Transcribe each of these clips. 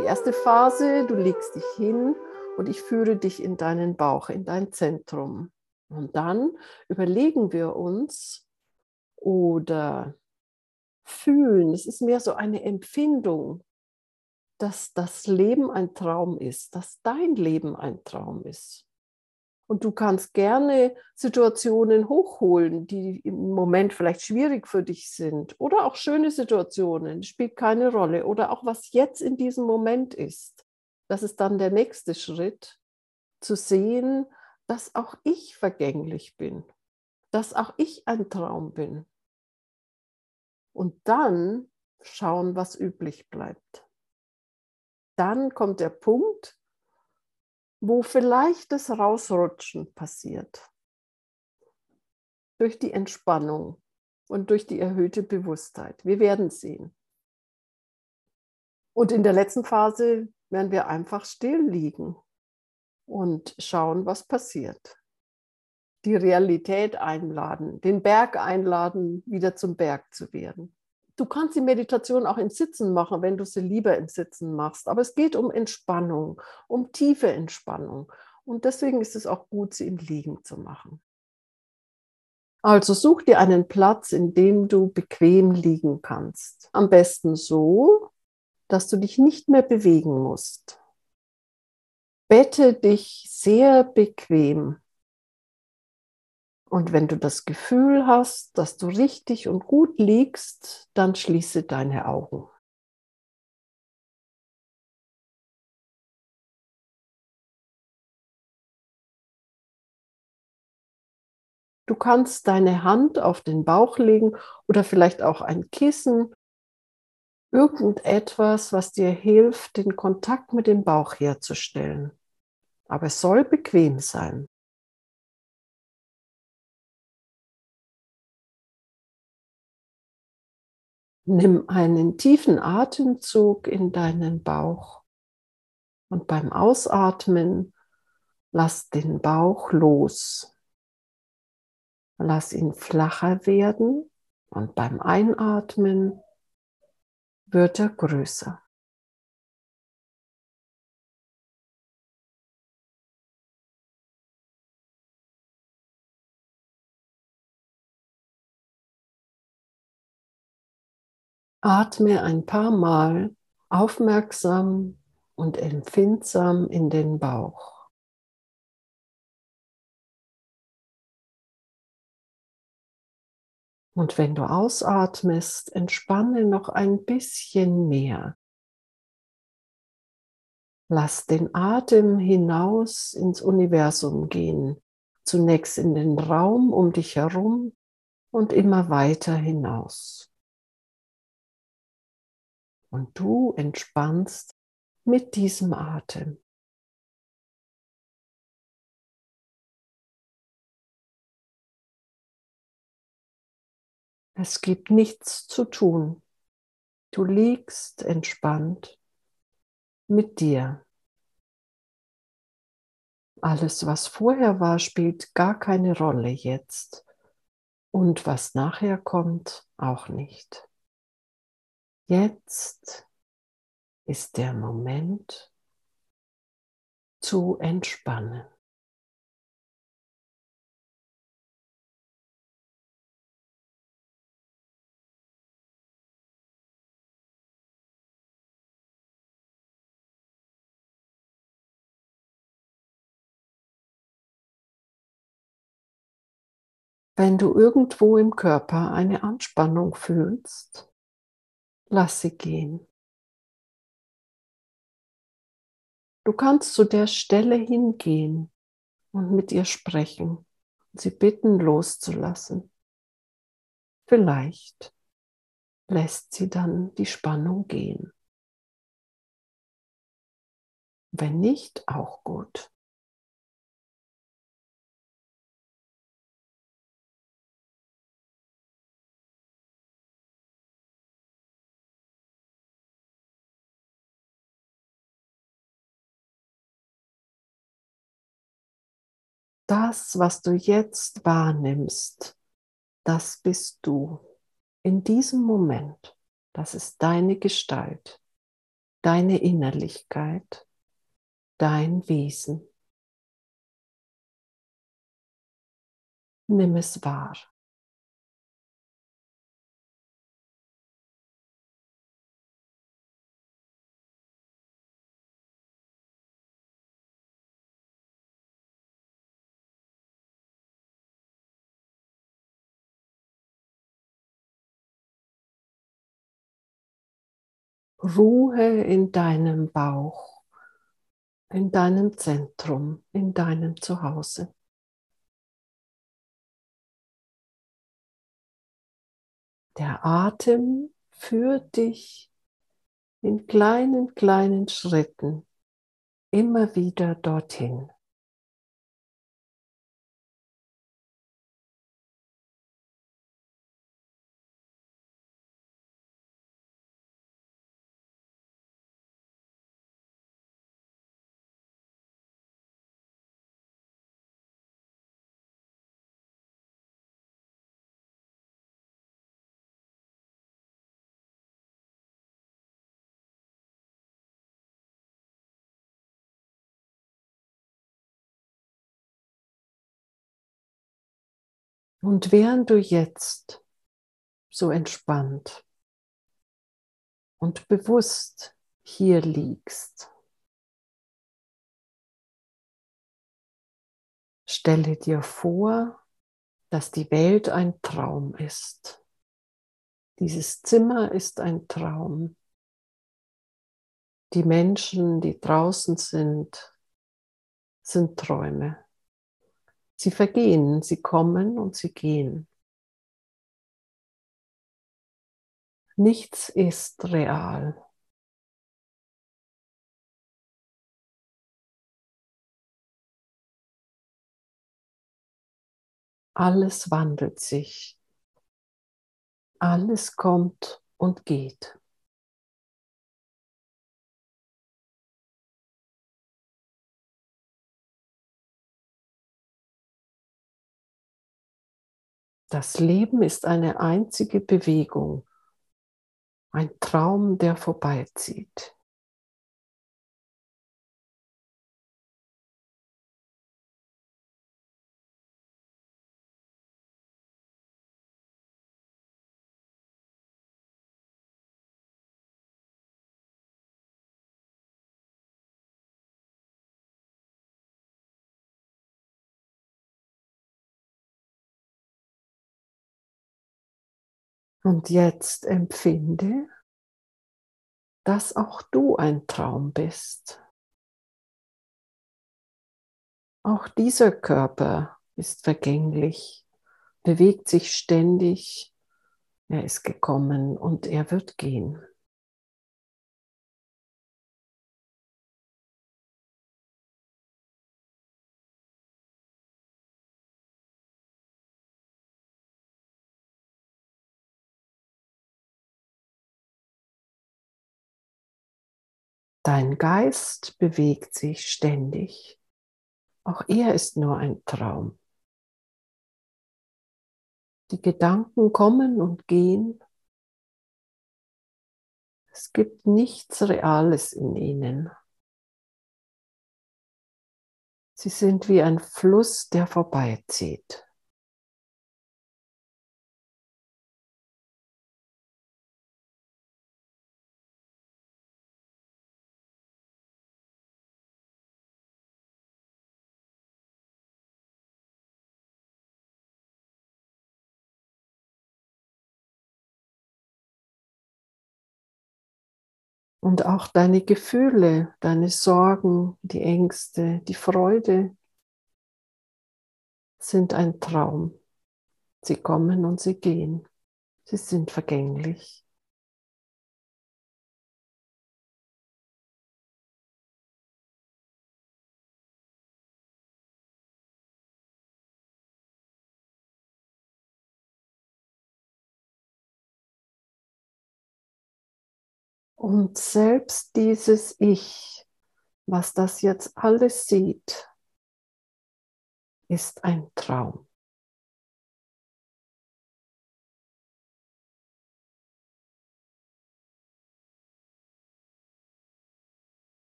Die erste Phase, du legst dich hin und ich führe dich in deinen Bauch, in dein Zentrum. Und dann überlegen wir uns oder fühlen, es ist mehr so eine Empfindung, dass das Leben ein Traum ist, dass dein Leben ein Traum ist. Und du kannst gerne Situationen hochholen, die im Moment vielleicht schwierig für dich sind oder auch schöne Situationen, spielt keine Rolle. Oder auch was jetzt in diesem Moment ist. Das ist dann der nächste Schritt, zu sehen, dass auch ich vergänglich bin, dass auch ich ein Traum bin. Und dann schauen, was üblich bleibt. Dann kommt der Punkt, wo vielleicht das Rausrutschen passiert. Durch die Entspannung und durch die erhöhte Bewusstheit. Wir werden sehen. Und in der letzten Phase werden wir einfach still liegen und schauen, was passiert. Die Realität einladen, den Berg einladen, wieder zum Berg zu werden. Du kannst die Meditation auch im Sitzen machen, wenn du sie lieber im Sitzen machst. Aber es geht um Entspannung, um tiefe Entspannung. Und deswegen ist es auch gut, sie im Liegen zu machen. Also such dir einen Platz, in dem du bequem liegen kannst. Am besten so, dass du dich nicht mehr bewegen musst. Bette dich sehr bequem und wenn du das Gefühl hast, dass du richtig und gut liegst, dann schließe deine Augen. Du kannst deine Hand auf den Bauch legen oder vielleicht auch ein Kissen, irgendetwas, was dir hilft, den Kontakt mit dem Bauch herzustellen. Aber es soll bequem sein. Nimm einen tiefen Atemzug in deinen Bauch und beim Ausatmen lass den Bauch los. Lass ihn flacher werden und beim Einatmen wird er größer. Atme ein paar Mal aufmerksam und empfindsam in den Bauch. Und wenn du ausatmest, entspanne noch ein bisschen mehr. Lass den Atem hinaus ins Universum gehen, zunächst in den Raum um dich herum und immer weiter hinaus und du entspannst mit diesem Atem. Es gibt nichts zu tun. Du liegst entspannt mit dir. Alles, was vorher war, spielt gar keine Rolle jetzt. Und was nachher kommt, auch nicht. Jetzt ist der Moment zu entspannen. Wenn du irgendwo im Körper eine Anspannung fühlst, lass sie gehen. Du kannst zu der Stelle hingehen und mit ihr sprechen und sie bitten loszulassen. Vielleicht lässt sie dann die Spannung gehen. Wenn nicht, auch gut. Das, was du jetzt wahrnimmst, das bist du in diesem Moment. Das ist deine Gestalt. deine Innerlichkeit, dein Wesen. Nimm es wahr. Ruhe in deinem Bauch, in deinem Zentrum, in deinem Zuhause. Der Atem führt dich in kleinen, kleinen Schritten immer wieder dorthin. Und während du jetzt so entspannt und bewusst hier liegst, stelle dir vor, dass die Welt ein Traum ist. Dieses Zimmer ist ein Traum. Die Menschen, die draußen sind, sind Träume. Sie vergehen, sie kommen und sie gehen. Nichts ist real. Alles wandelt sich. Alles kommt und geht. Das Leben ist eine einzige Bewegung, ein Traum, der vorbeizieht. Und jetzt empfinde, dass auch du ein Traum bist. Auch dieser Körper ist vergänglich, bewegt sich ständig, er ist gekommen und er wird gehen. Dein Geist bewegt sich ständig. Auch er ist nur ein Traum. Die Gedanken kommen und gehen. Es gibt nichts Reales in ihnen. Sie sind wie ein Fluss, der vorbeizieht. Und auch deine Gefühle, deine Sorgen, die Ängste, die Freude sind ein Traum. Sie kommen und sie gehen. Sie sind vergänglich. Und selbst dieses Ich, was das jetzt alles sieht, ist ein Traum.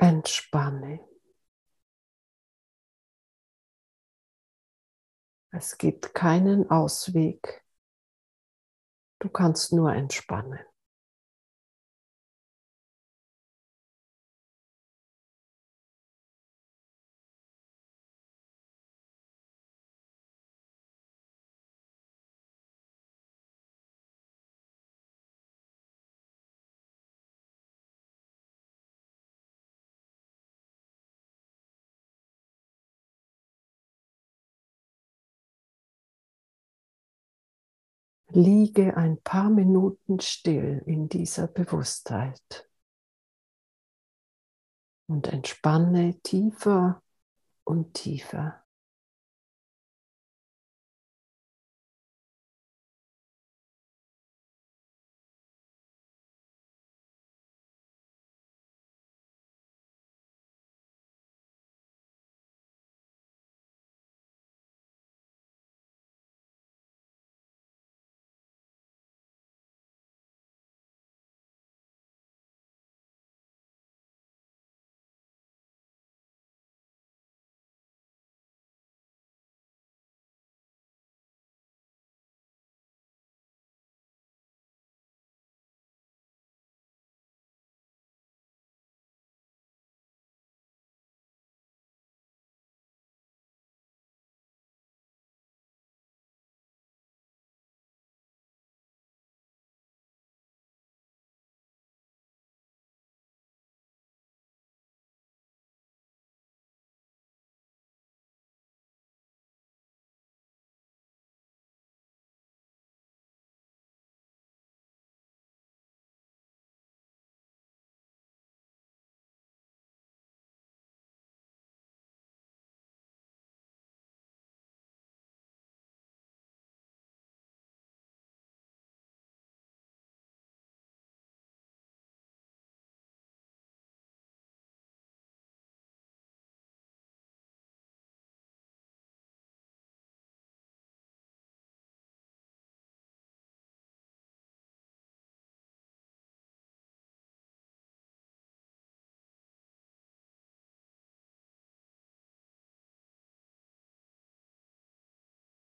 Entspanne. Es gibt keinen Ausweg. Du kannst nur entspannen. Liege ein paar Minuten still in dieser Bewusstheit und entspanne tiefer und tiefer.